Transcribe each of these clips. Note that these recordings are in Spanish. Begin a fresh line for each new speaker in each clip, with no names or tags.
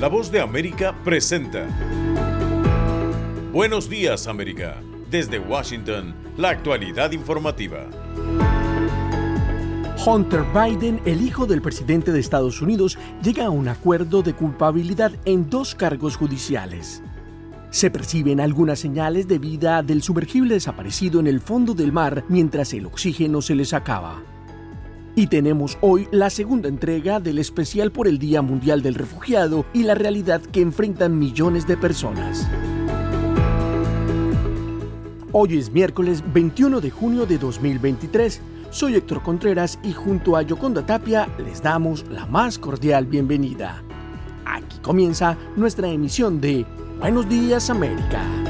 La voz de América presenta. Buenos días América. Desde Washington, la actualidad informativa.
Hunter Biden, el hijo del presidente de Estados Unidos, llega a un acuerdo de culpabilidad en dos cargos judiciales. Se perciben algunas señales de vida del sumergible desaparecido en el fondo del mar mientras el oxígeno se les acaba. Y tenemos hoy la segunda entrega del especial por el Día Mundial del Refugiado y la realidad que enfrentan millones de personas. Hoy es miércoles 21 de junio de 2023. Soy Héctor Contreras y junto a Yoconda Tapia les damos la más cordial bienvenida. Aquí comienza nuestra emisión de Buenos Días América.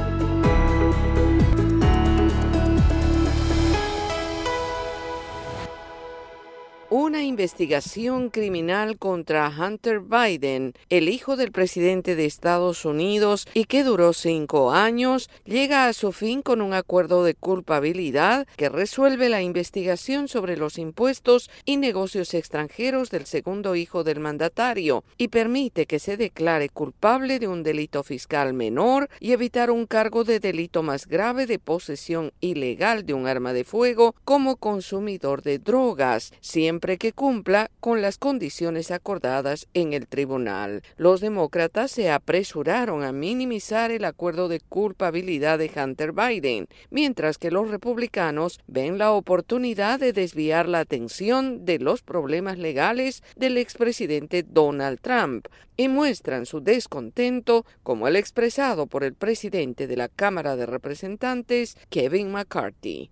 Una investigación criminal contra Hunter Biden, el hijo del presidente de Estados Unidos y que duró cinco años, llega a su fin con un acuerdo de culpabilidad que resuelve la investigación sobre los impuestos y negocios extranjeros del segundo hijo del mandatario y permite que se declare culpable de un delito fiscal menor y evitar un cargo de delito más grave de posesión ilegal de un arma de fuego como consumidor de drogas, siempre que cumpla con las condiciones acordadas en el tribunal. Los demócratas se apresuraron a minimizar el acuerdo de culpabilidad de Hunter Biden, mientras que los republicanos ven la oportunidad de desviar la atención de los problemas legales del expresidente Donald Trump y muestran su descontento como el expresado por el presidente de la Cámara de Representantes, Kevin McCarthy.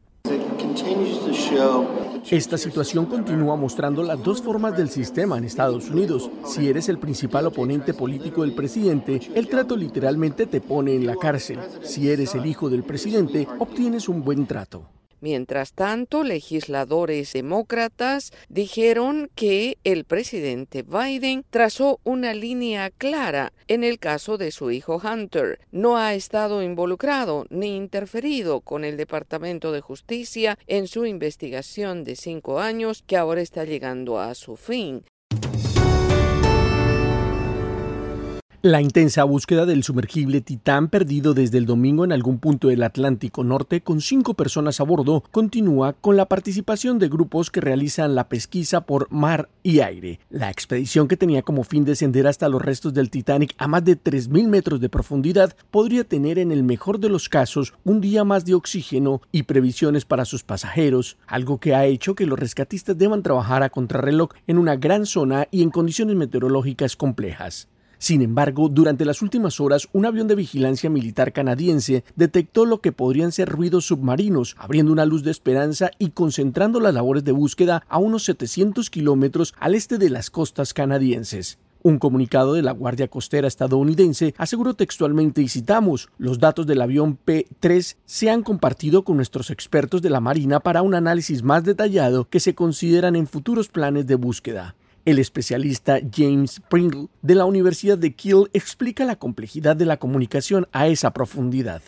Esta situación continúa mostrando las dos formas del sistema en Estados Unidos. Si eres el principal oponente político del presidente, el trato literalmente te pone en la cárcel. Si eres el hijo del presidente, obtienes un buen trato.
Mientras tanto, legisladores demócratas dijeron que el presidente Biden trazó una línea clara en el caso de su hijo Hunter. No ha estado involucrado ni interferido con el Departamento de Justicia en su investigación de cinco años que ahora está llegando a su fin.
La intensa búsqueda del sumergible Titán perdido desde el domingo en algún punto del Atlántico Norte con cinco personas a bordo continúa con la participación de grupos que realizan la pesquisa por mar y aire. La expedición que tenía como fin descender hasta los restos del Titanic a más de 3.000 metros de profundidad podría tener en el mejor de los casos un día más de oxígeno y previsiones para sus pasajeros, algo que ha hecho que los rescatistas deban trabajar a contrarreloj en una gran zona y en condiciones meteorológicas complejas. Sin embargo, durante las últimas horas, un avión de vigilancia militar canadiense detectó lo que podrían ser ruidos submarinos, abriendo una luz de esperanza y concentrando las labores de búsqueda a unos 700 kilómetros al este de las costas canadienses. Un comunicado de la Guardia Costera estadounidense aseguró textualmente y citamos, los datos del avión P-3 se han compartido con nuestros expertos de la Marina para un análisis más detallado que se consideran en futuros planes de búsqueda. El especialista James Pringle de la Universidad de Kiel explica la complejidad de la comunicación a esa profundidad.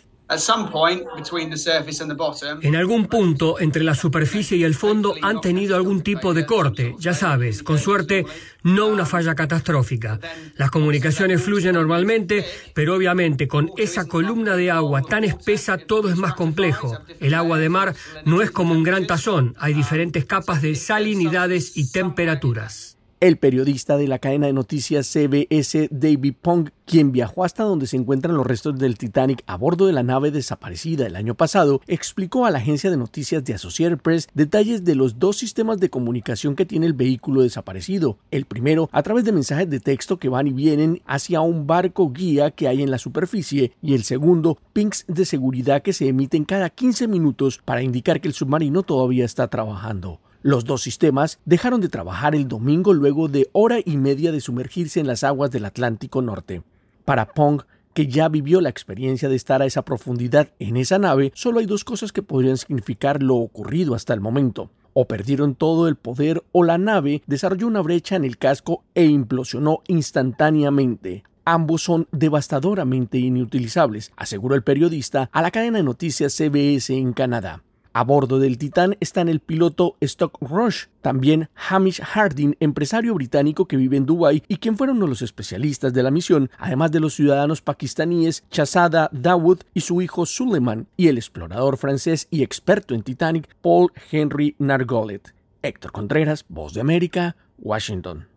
En algún punto entre la superficie y el fondo han tenido algún tipo de corte, ya sabes, con suerte no una falla catastrófica. Las comunicaciones fluyen normalmente, pero obviamente con esa columna de agua tan espesa todo es más complejo. El agua de mar no es como un gran tazón, hay diferentes capas de salinidades y temperaturas.
El periodista de la cadena de noticias CBS, David Pong, quien viajó hasta donde se encuentran los restos del Titanic a bordo de la nave desaparecida el año pasado, explicó a la agencia de noticias de Associated Press detalles de los dos sistemas de comunicación que tiene el vehículo desaparecido. El primero, a través de mensajes de texto que van y vienen hacia un barco guía que hay en la superficie, y el segundo, pings de seguridad que se emiten cada 15 minutos para indicar que el submarino todavía está trabajando. Los dos sistemas dejaron de trabajar el domingo luego de hora y media de sumergirse en las aguas del Atlántico Norte. Para Pong, que ya vivió la experiencia de estar a esa profundidad en esa nave, solo hay dos cosas que podrían significar lo ocurrido hasta el momento. O perdieron todo el poder o la nave desarrolló una brecha en el casco e implosionó instantáneamente. Ambos son devastadoramente inutilizables, aseguró el periodista a la cadena de noticias CBS en Canadá. A bordo del Titán están el piloto Stock Rush, también Hamish Harding, empresario británico que vive en Dubái y quien fueron los especialistas de la misión, además de los ciudadanos pakistaníes Chazada Dawood y su hijo Suleiman, y el explorador francés y experto en Titanic Paul Henry Nargolet. Héctor Contreras, Voz de América, Washington.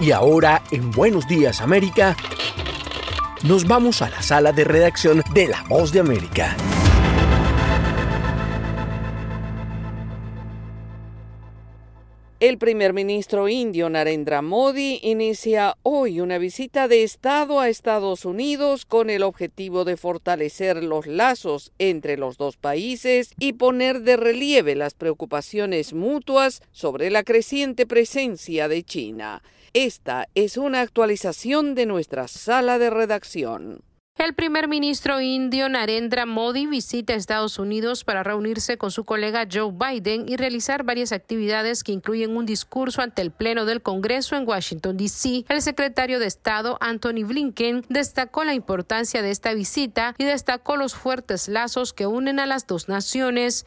Y ahora, en Buenos Días América, nos vamos a la sala de redacción de La Voz de América.
El primer ministro indio Narendra Modi inicia hoy una visita de Estado a Estados Unidos con el objetivo de fortalecer los lazos entre los dos países y poner de relieve las preocupaciones mutuas sobre la creciente presencia de China. Esta es una actualización de nuestra sala de redacción.
El primer ministro indio Narendra Modi visita Estados Unidos para reunirse con su colega Joe Biden y realizar varias actividades que incluyen un discurso ante el Pleno del Congreso en Washington, D.C. El secretario de Estado, Anthony Blinken, destacó la importancia de esta visita y destacó los fuertes lazos que unen a las dos naciones.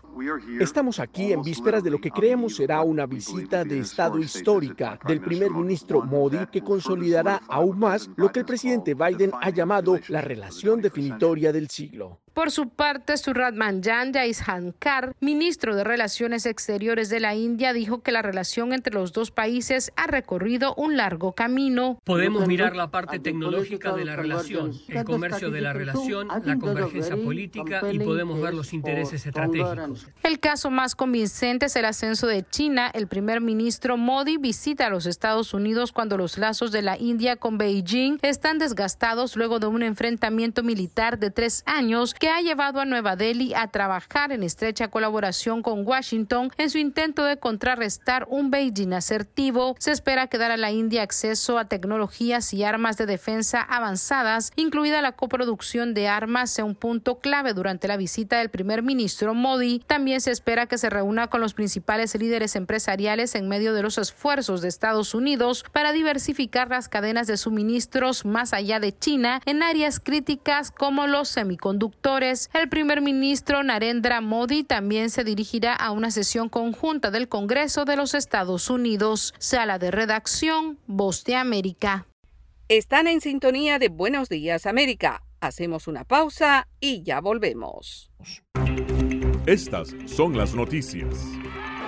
Estamos aquí en vísperas de lo que creemos será una visita de Estado histórica del primer ministro Modi que consolidará aún más lo que el presidente Biden ha llamado la relación definitoria del siglo.
Por su parte, Surad Manjan Jaishankar, ministro de Relaciones Exteriores de la India, dijo que la relación entre los dos países ha recorrido un largo camino.
Podemos mirar la parte tecnológica de la relación, el comercio de la relación, la convergencia política y podemos ver los intereses estratégicos.
El caso más convincente es el ascenso de China. El primer ministro Modi visita a los Estados Unidos cuando los lazos de la India con Beijing están desgastados luego de un enfrentamiento militar de tres años que ha llevado a Nueva Delhi a trabajar en estrecha colaboración con Washington en su intento de contrarrestar un Beijing asertivo. Se espera que dar a la India acceso a tecnologías y armas de defensa avanzadas, incluida la coproducción de armas, sea un punto clave durante la visita del primer ministro Modi. También se espera que se reúna con los principales líderes empresariales en medio de los esfuerzos de Estados Unidos para diversificar las cadenas de suministros más allá de China en áreas críticas como los semiconductores el primer ministro Narendra Modi también se dirigirá a una sesión conjunta del Congreso de los Estados Unidos. Sala de redacción, Voz de América.
Están en sintonía de Buenos Días América. Hacemos una pausa y ya volvemos.
Estas son las noticias.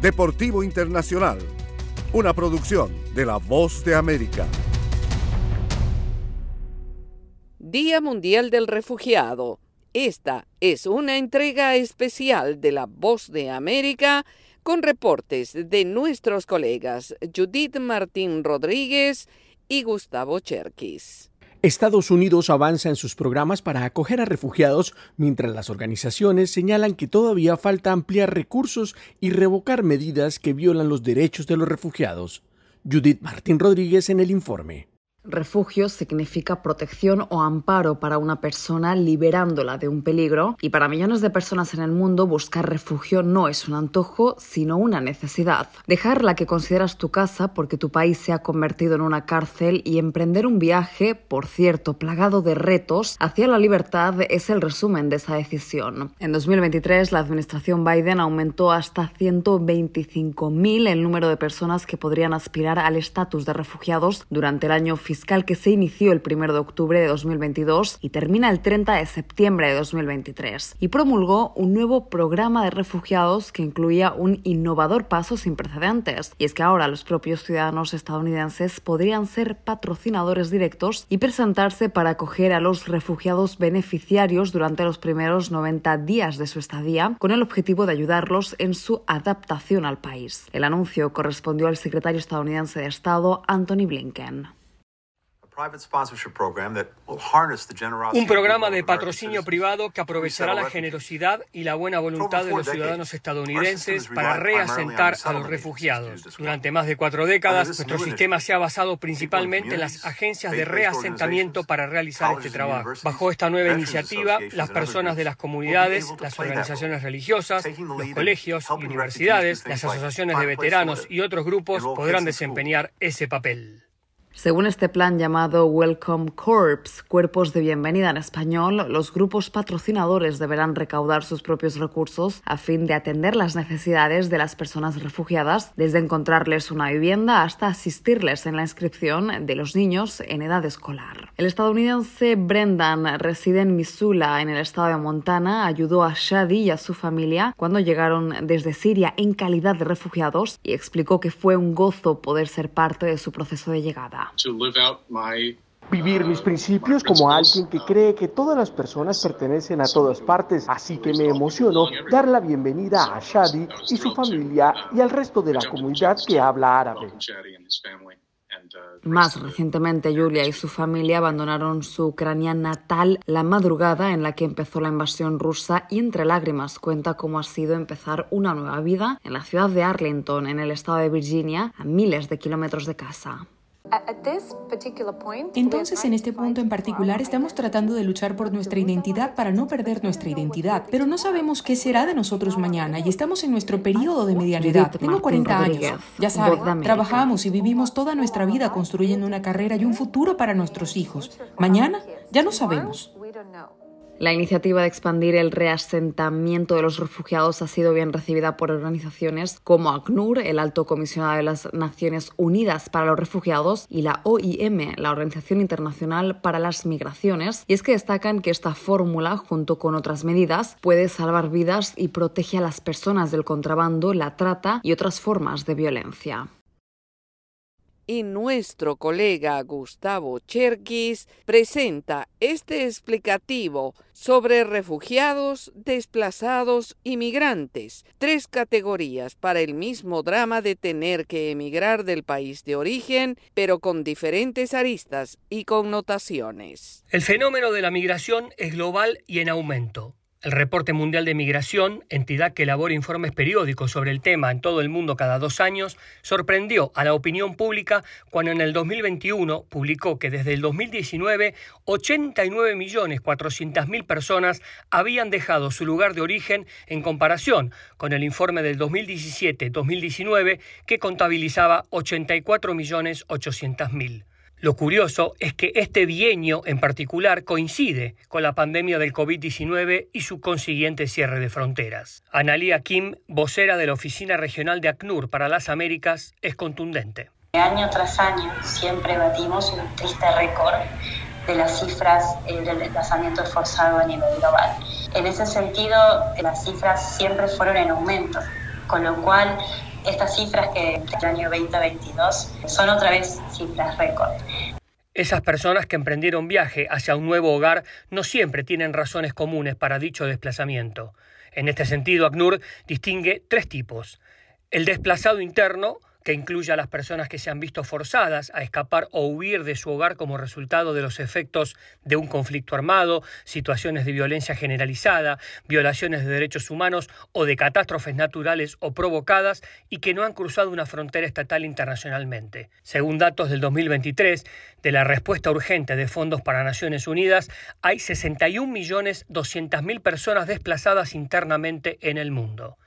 Deportivo Internacional, una producción de La Voz de América.
Día Mundial del Refugiado. Esta es una entrega especial de La Voz de América con reportes de nuestros colegas Judith Martín Rodríguez y Gustavo Cherkis.
Estados Unidos avanza en sus programas para acoger a refugiados, mientras las organizaciones señalan que todavía falta ampliar recursos y revocar medidas que violan los derechos de los refugiados. Judith Martín Rodríguez en el informe.
Refugio significa protección o amparo para una persona liberándola de un peligro y para millones de personas en el mundo buscar refugio no es un antojo sino una necesidad. Dejar la que consideras tu casa porque tu país se ha convertido en una cárcel y emprender un viaje, por cierto, plagado de retos, hacia la libertad es el resumen de esa decisión. En 2023 la administración Biden aumentó hasta 125.000 el número de personas que podrían aspirar al estatus de refugiados durante el año fiscal fiscal que se inició el 1 de octubre de 2022 y termina el 30 de septiembre de 2023, y promulgó un nuevo programa de refugiados que incluía un innovador paso sin precedentes, y es que ahora los propios ciudadanos estadounidenses podrían ser patrocinadores directos y presentarse para acoger a los refugiados beneficiarios durante los primeros 90 días de su estadía, con el objetivo de ayudarlos en su adaptación al país. El anuncio correspondió al secretario estadounidense de Estado, Anthony Blinken.
Un programa de patrocinio privado que aprovechará la generosidad y la buena voluntad de los ciudadanos estadounidenses para reasentar a los refugiados. Durante más de cuatro décadas, nuestro sistema se ha basado principalmente en las agencias de reasentamiento para realizar este trabajo. Bajo esta nueva iniciativa, las personas de las comunidades, las organizaciones religiosas, los colegios y universidades, las asociaciones de veteranos y otros grupos podrán desempeñar ese papel.
Según este plan llamado Welcome Corps, cuerpos de bienvenida en español, los grupos patrocinadores deberán recaudar sus propios recursos a fin de atender las necesidades de las personas refugiadas, desde encontrarles una vivienda hasta asistirles en la inscripción de los niños en edad escolar. El estadounidense Brendan reside en Missoula, en el estado de Montana, ayudó a Shadi y a su familia cuando llegaron desde Siria en calidad de refugiados y explicó que fue un gozo poder ser parte de su proceso de llegada.
Vivir mis principios como alguien que cree que todas las personas pertenecen a todas partes, así que me emocionó dar la bienvenida a Shadi y su familia y al resto de la comunidad que habla árabe.
Más recientemente, Julia y su familia abandonaron su Ucrania natal la madrugada en la que empezó la invasión rusa y entre lágrimas cuenta cómo ha sido empezar una nueva vida en la ciudad de Arlington, en el estado de Virginia, a miles de kilómetros de casa.
Entonces, en este punto en particular, estamos tratando de luchar por nuestra identidad para no perder nuestra identidad, pero no sabemos qué será de nosotros mañana y estamos en nuestro periodo de mediana edad. Tengo 40 años. Ya saben, trabajamos y vivimos toda nuestra vida construyendo una carrera y un futuro para nuestros hijos. Mañana ya no sabemos.
La iniciativa de expandir el reasentamiento de los refugiados ha sido bien recibida por organizaciones como ACNUR, el Alto Comisionado de las Naciones Unidas para los Refugiados, y la OIM, la Organización Internacional para las Migraciones, y es que destacan que esta fórmula, junto con otras medidas, puede salvar vidas y protege a las personas del contrabando, la trata y otras formas de violencia
y nuestro colega Gustavo Cherkis presenta este explicativo sobre refugiados, desplazados y migrantes, tres categorías para el mismo drama de tener que emigrar del país de origen, pero con diferentes aristas y connotaciones.
El fenómeno de la migración es global y en aumento. El Reporte Mundial de Migración, entidad que elabora informes periódicos sobre el tema en todo el mundo cada dos años, sorprendió a la opinión pública cuando en el 2021 publicó que desde el 2019 89.400.000 personas habían dejado su lugar de origen en comparación con el informe del 2017-2019 que contabilizaba 84.800.000. Lo curioso es que este bienio en particular coincide con la pandemia del COVID-19 y su consiguiente cierre de fronteras. Analia Kim, vocera de la Oficina Regional de ACNUR para las Américas, es contundente.
Año tras año siempre batimos un triste récord de las cifras del desplazamiento forzado a nivel global. En ese sentido, las cifras siempre fueron en aumento, con lo cual estas cifras que el año 2022 son otra vez cifras récord.
Esas personas que emprendieron viaje hacia un nuevo hogar no siempre tienen razones comunes para dicho desplazamiento. En este sentido, ACNUR distingue tres tipos. El desplazado interno, que incluye a las personas que se han visto forzadas a escapar o huir de su hogar como resultado de los efectos de un conflicto armado, situaciones de violencia generalizada, violaciones de derechos humanos o de catástrofes naturales o provocadas y que no han cruzado una frontera estatal internacionalmente. Según datos del 2023 de la respuesta urgente de fondos para Naciones Unidas, hay 61.200.000 personas desplazadas internamente en el mundo.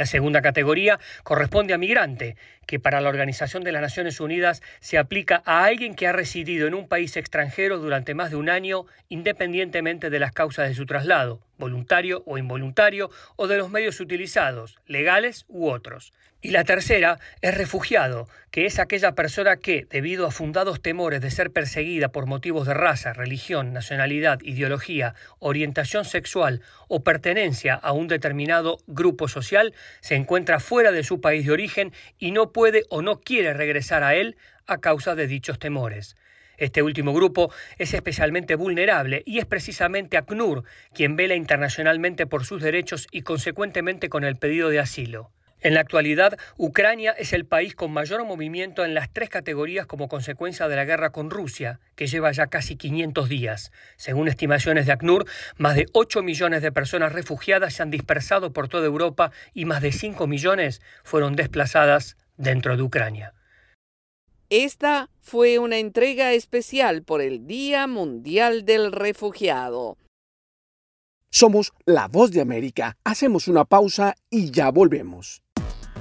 La segunda categoría corresponde a migrante, que para la Organización de las Naciones Unidas se aplica a alguien que ha residido en un país extranjero durante más de un año, independientemente de las causas de su traslado, voluntario o involuntario, o de los medios utilizados, legales u otros. Y la tercera es refugiado, que es aquella persona que, debido a fundados temores de ser perseguida por motivos de raza, religión, nacionalidad, ideología, orientación sexual o pertenencia a un determinado grupo social, se encuentra fuera de su país de origen y no puede o no quiere regresar a él a causa de dichos temores. Este último grupo es especialmente vulnerable y es precisamente ACNUR quien vela internacionalmente por sus derechos y consecuentemente con el pedido de asilo. En la actualidad, Ucrania es el país con mayor movimiento en las tres categorías como consecuencia de la guerra con Rusia, que lleva ya casi 500 días. Según estimaciones de ACNUR, más de 8 millones de personas refugiadas se han dispersado por toda Europa y más de 5 millones fueron desplazadas dentro de Ucrania.
Esta fue una entrega especial por el Día Mundial del Refugiado.
Somos la voz de América. Hacemos una pausa y ya volvemos.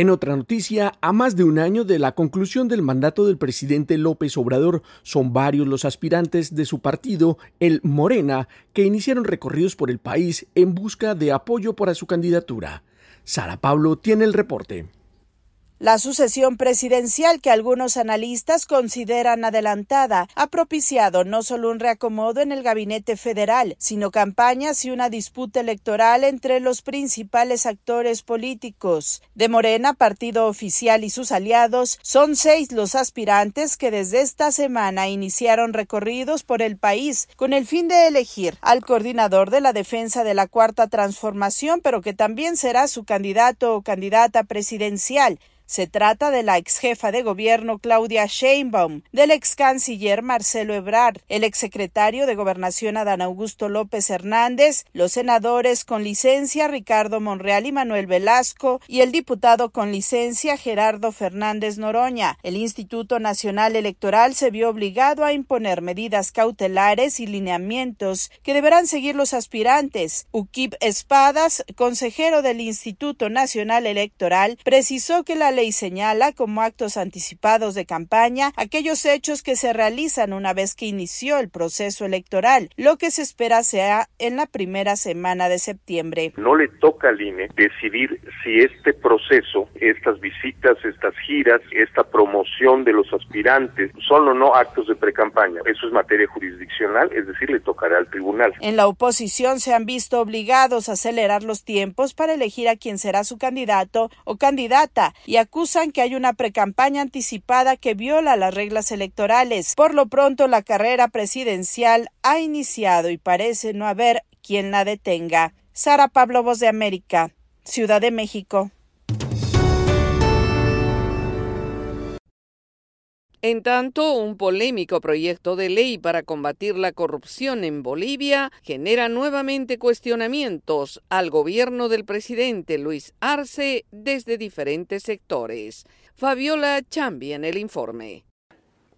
En otra noticia, a más de un año de la conclusión del mandato del presidente López Obrador, son varios los aspirantes de su partido, el Morena, que iniciaron recorridos por el país en busca de apoyo para su candidatura. Sara Pablo tiene el reporte.
La sucesión presidencial que algunos analistas consideran adelantada ha propiciado no solo un reacomodo en el gabinete federal, sino campañas y una disputa electoral entre los principales actores políticos. De Morena, partido oficial y sus aliados, son seis los aspirantes que desde esta semana iniciaron recorridos por el país con el fin de elegir al coordinador de la defensa de la Cuarta Transformación, pero que también será su candidato o candidata presidencial. Se trata de la ex jefa de gobierno Claudia Sheinbaum, del ex canciller Marcelo Ebrard, el ex secretario de Gobernación Adán Augusto López Hernández, los senadores con licencia Ricardo Monreal y Manuel Velasco y el diputado con licencia Gerardo Fernández Noroña. El Instituto Nacional Electoral se vio obligado a imponer medidas cautelares y lineamientos que deberán seguir los aspirantes. Ukip Espadas, consejero del Instituto Nacional Electoral, precisó que la ley señala como actos anticipados de campaña aquellos hechos que se realizan una vez que inició el proceso electoral, lo que se espera sea en la primera semana de septiembre.
No le toca al INE decidir si este proceso, estas visitas, estas giras, esta promoción de los aspirantes son o no actos de precampaña. Eso es materia jurisdiccional, es decir, le tocará al tribunal.
En la oposición se han visto obligados a acelerar los tiempos para elegir a quien será su candidato o candidata y a acusan que hay una precampaña anticipada que viola las reglas electorales. Por lo pronto, la carrera presidencial ha iniciado y parece no haber quien la detenga. Sara Pablo, Voz de América, Ciudad de México.
En tanto, un polémico proyecto de ley para combatir la corrupción en Bolivia genera nuevamente cuestionamientos al gobierno del presidente Luis Arce desde diferentes sectores. Fabiola Chambi en el informe.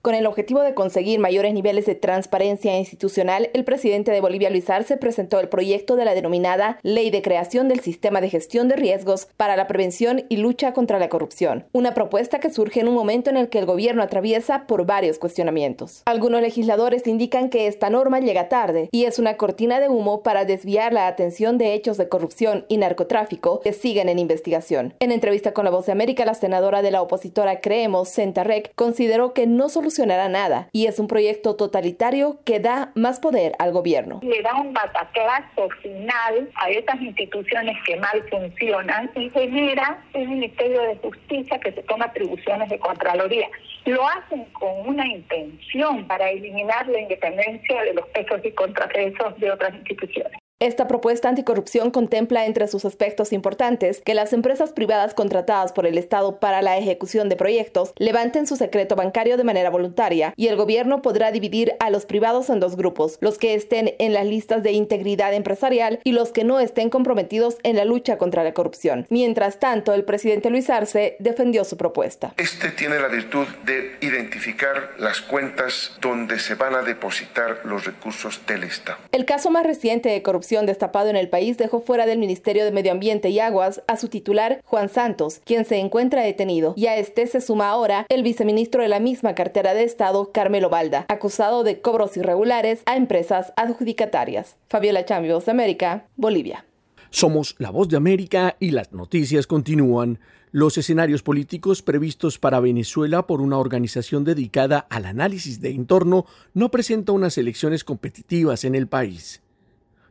Con el objetivo de conseguir mayores niveles de transparencia institucional, el presidente de Bolivia, Luis Arce, presentó el proyecto de la denominada Ley de Creación del Sistema de Gestión de Riesgos para la Prevención y Lucha contra la Corrupción, una propuesta que surge en un momento en el que el gobierno atraviesa por varios cuestionamientos. Algunos legisladores indican que esta norma llega tarde y es una cortina de humo para desviar la atención de hechos de corrupción y narcotráfico que siguen en investigación. En entrevista con La Voz de América, la senadora de la opositora Creemos, Sentarrec, consideró que no solucionará nada y es un proyecto totalitario que da más poder al gobierno.
Le da un bataclazo final a estas instituciones que mal funcionan y genera un Ministerio de Justicia que se toma atribuciones de Contraloría. Lo hacen con una intención para eliminar la independencia de los pesos y contrapesos de otras instituciones.
Esta propuesta anticorrupción contempla entre sus aspectos importantes que las empresas privadas contratadas por el Estado para la ejecución de proyectos levanten su secreto bancario de manera voluntaria y el gobierno podrá dividir a los privados en dos grupos, los que estén en las listas de integridad empresarial y los que no estén comprometidos en la lucha contra la corrupción. Mientras tanto, el presidente Luis Arce defendió su propuesta.
Este tiene la virtud de identificar las cuentas donde se van a depositar los recursos del Estado.
El caso más reciente de corrupción destapado en el país dejó fuera del Ministerio de Medio Ambiente y Aguas a su titular, Juan Santos, quien se encuentra detenido, y a este se suma ahora el viceministro de la misma cartera de Estado, Carmelo Balda, acusado de cobros irregulares a empresas adjudicatarias. Fabiola Chambios, América, Bolivia.
Somos la voz de América y las noticias continúan. Los escenarios políticos previstos para Venezuela por una organización dedicada al análisis de entorno no presenta unas elecciones competitivas en el país.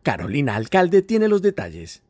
Carolina Alcalde tiene los detalles.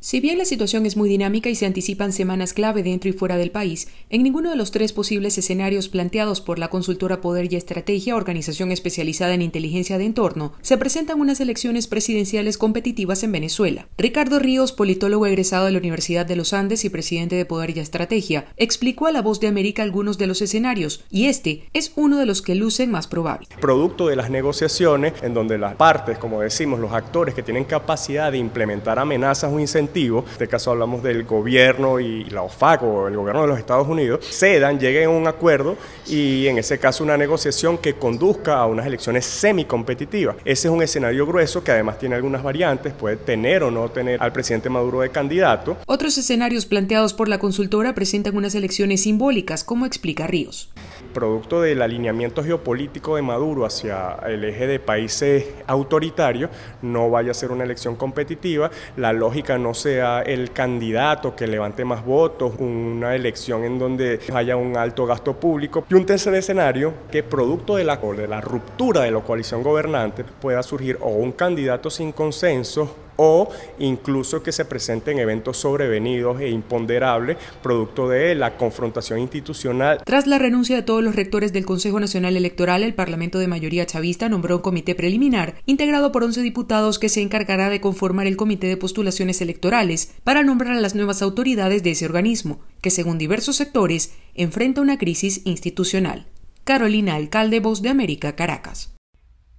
Si bien la situación es muy dinámica y se anticipan semanas clave dentro y fuera del país, en ninguno de los tres posibles escenarios planteados por la consultora Poder y Estrategia, organización especializada en inteligencia de entorno, se presentan unas elecciones presidenciales competitivas en Venezuela. Ricardo Ríos, politólogo egresado de la Universidad de los Andes y presidente de Poder y Estrategia, explicó a La Voz de América algunos de los escenarios, y este es uno de los que lucen más probable.
Producto de las negociaciones, en donde las partes, como decimos, los actores que tienen capacidad de implementar amenazas o incentivos, en este caso hablamos del gobierno y la OFAC o el gobierno de los Estados Unidos, cedan, lleguen a un acuerdo y en ese caso una negociación que conduzca a unas elecciones semicompetitivas. Ese es un escenario grueso que además tiene algunas variantes, puede tener o no tener al presidente Maduro de candidato.
Otros escenarios planteados por la consultora presentan unas elecciones simbólicas, como explica Ríos
producto del alineamiento geopolítico de Maduro hacia el eje de países autoritarios, no vaya a ser una elección competitiva, la lógica no sea el candidato que levante más votos, una elección en donde haya un alto gasto público y un tercer escenario que producto de la, de la ruptura de la coalición gobernante pueda surgir o un candidato sin consenso o incluso que se presenten eventos sobrevenidos e imponderables producto de la confrontación institucional.
Tras la renuncia de todos los rectores del Consejo Nacional Electoral, el Parlamento de mayoría chavista nombró un comité preliminar integrado por 11 diputados que se encargará de conformar el comité de postulaciones electorales para nombrar a las nuevas autoridades de ese organismo, que según diversos sectores enfrenta una crisis institucional. Carolina Alcalde, Voz de América, Caracas.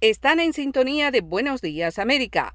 Están en sintonía de Buenos Días América.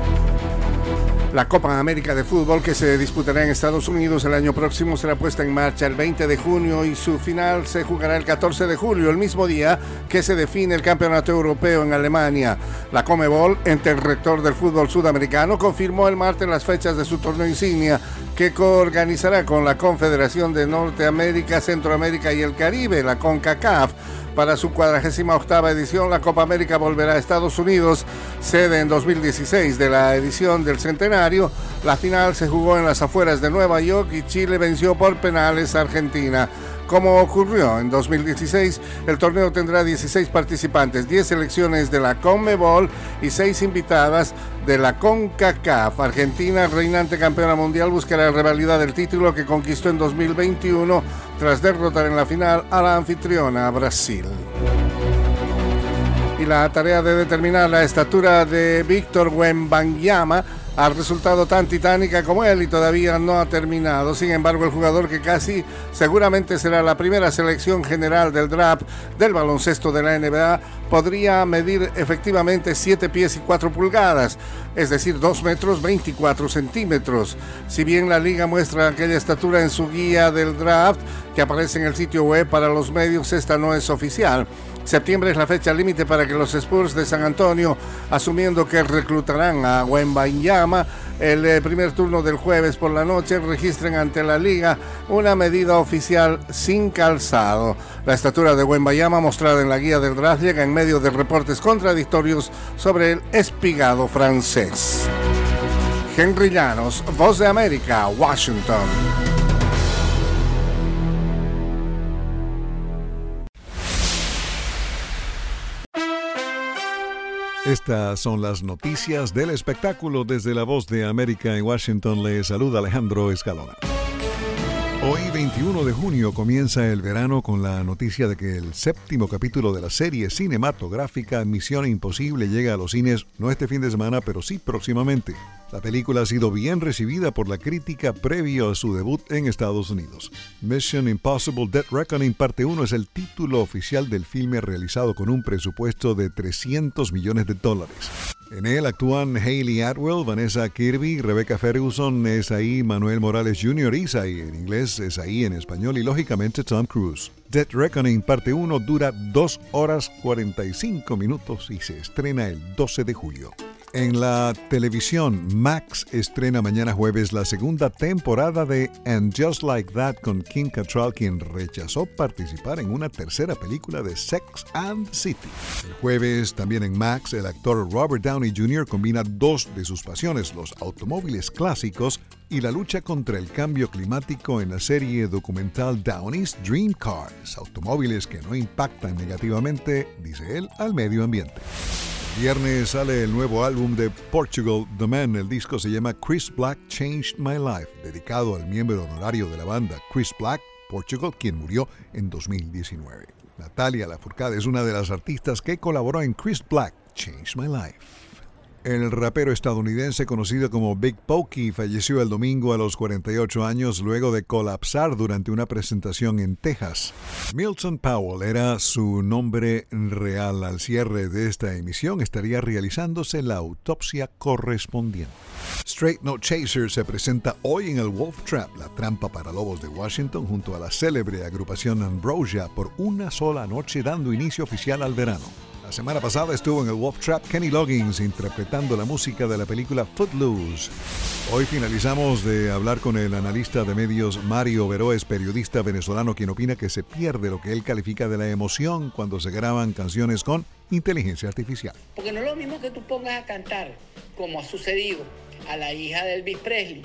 La Copa América de Fútbol que se disputará en Estados Unidos el año próximo será puesta en marcha el 20 de junio y su final se jugará el 14 de julio, el mismo día que se define el Campeonato Europeo en Alemania. La Comebol, ente el rector del fútbol sudamericano, confirmó el martes las fechas de su torneo insignia que coorganizará con la Confederación de Norteamérica, Centroamérica y el Caribe, la CONCACAF para su 48 edición. La Copa América volverá a Estados Unidos, sede en 2016 de la edición del centenario. La final se jugó en las afueras de Nueva York y Chile venció por penales a Argentina. Como ocurrió en 2016, el torneo tendrá 16 participantes, 10 selecciones de la CONMEBOL y 6 invitadas de la CONCACAF. Argentina, reinante campeona mundial, buscará la rivalidad del título que conquistó en 2021 tras derrotar en la final a la anfitriona Brasil. Y la tarea de determinar la estatura de Víctor Wembanyama ha resultado tan titánica como él y todavía no ha terminado. Sin embargo, el jugador que casi seguramente será la primera selección general del draft del baloncesto de la NBA podría medir efectivamente 7 pies y 4 pulgadas, es decir, 2 metros 24 centímetros. Si bien la liga muestra aquella estatura en su guía del draft que aparece en el sitio web para los medios, esta no es oficial. Septiembre es la fecha límite para que los Spurs de San Antonio, asumiendo que reclutarán a Wembanyama el eh, primer turno del jueves por la noche, registren ante la liga una medida oficial sin calzado. La estatura de Wembanyama mostrada en la guía del draft llega en medio de reportes contradictorios sobre el espigado francés. Henry Llanos, Voz de América, Washington.
Estas son las noticias del espectáculo desde la voz de América en Washington. Le saluda Alejandro Escalona. Hoy 21 de junio comienza el verano con la noticia de que el séptimo capítulo de la serie cinematográfica Misión Imposible llega a los cines no este fin de semana, pero sí próximamente. La película ha sido bien recibida por la crítica previo a su debut en Estados Unidos. Mission Impossible Dead Reckoning Parte 1 es el título oficial del filme realizado con un presupuesto de 300 millones de dólares. En él actúan Hayley Atwell, Vanessa Kirby, Rebecca Ferguson, Esaí Manuel Morales Jr., Isaí en inglés, Esaí en español y lógicamente Tom Cruise. Dead Reckoning parte 1 dura 2 horas 45 minutos y se estrena el 12 de julio. En la televisión, Max estrena mañana jueves la segunda temporada de And Just Like That con Kim Cattrall, quien rechazó participar en una tercera película de Sex and City. El jueves, también en Max, el actor Robert Downey Jr. combina dos de sus pasiones, los automóviles clásicos y la lucha contra el cambio climático en la serie documental Downey's Dream Cars, automóviles que no impactan negativamente, dice él, al medio ambiente. Viernes sale el nuevo álbum de Portugal The Man. El disco se llama Chris Black Changed My Life, dedicado al miembro honorario de la banda, Chris Black, Portugal, quien murió en 2019. Natalia Lafourcade es una de las artistas que colaboró en Chris Black Changed My Life. El rapero estadounidense conocido como Big Pokey falleció el domingo a los 48 años luego de colapsar durante una presentación en Texas. Milton Powell era su nombre real. Al cierre de esta emisión estaría realizándose la autopsia correspondiente. Straight No Chaser se presenta hoy en el Wolf Trap, la trampa para lobos de Washington, junto a la célebre agrupación Ambrosia por una sola noche dando inicio oficial al verano. La semana pasada estuvo en el Wolf Trap Kenny Loggins interpretando la música de la película Footloose. Hoy finalizamos de hablar con el analista de medios Mario Veroes, periodista venezolano, quien opina que se pierde lo que él califica de la emoción cuando se graban canciones con inteligencia artificial.
Porque no es lo mismo que tú pongas a cantar, como ha sucedido a la hija de Elvis Presley,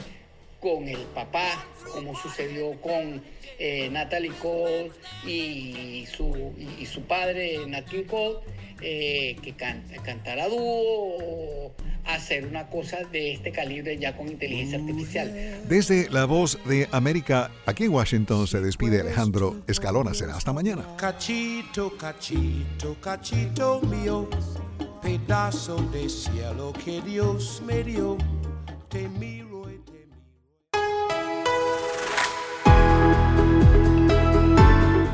con el papá, como sucedió con eh, Natalie Cole y su, y, y su padre, Nat King Cole, eh, que can, cantara dúo hacer una cosa de este calibre ya con inteligencia artificial.
Desde la voz de América, aquí en Washington se despide Alejandro Escalona. Será hasta mañana.
Cachito, cachito, cachito mío, pedazo de cielo que Dios me dio, te miro.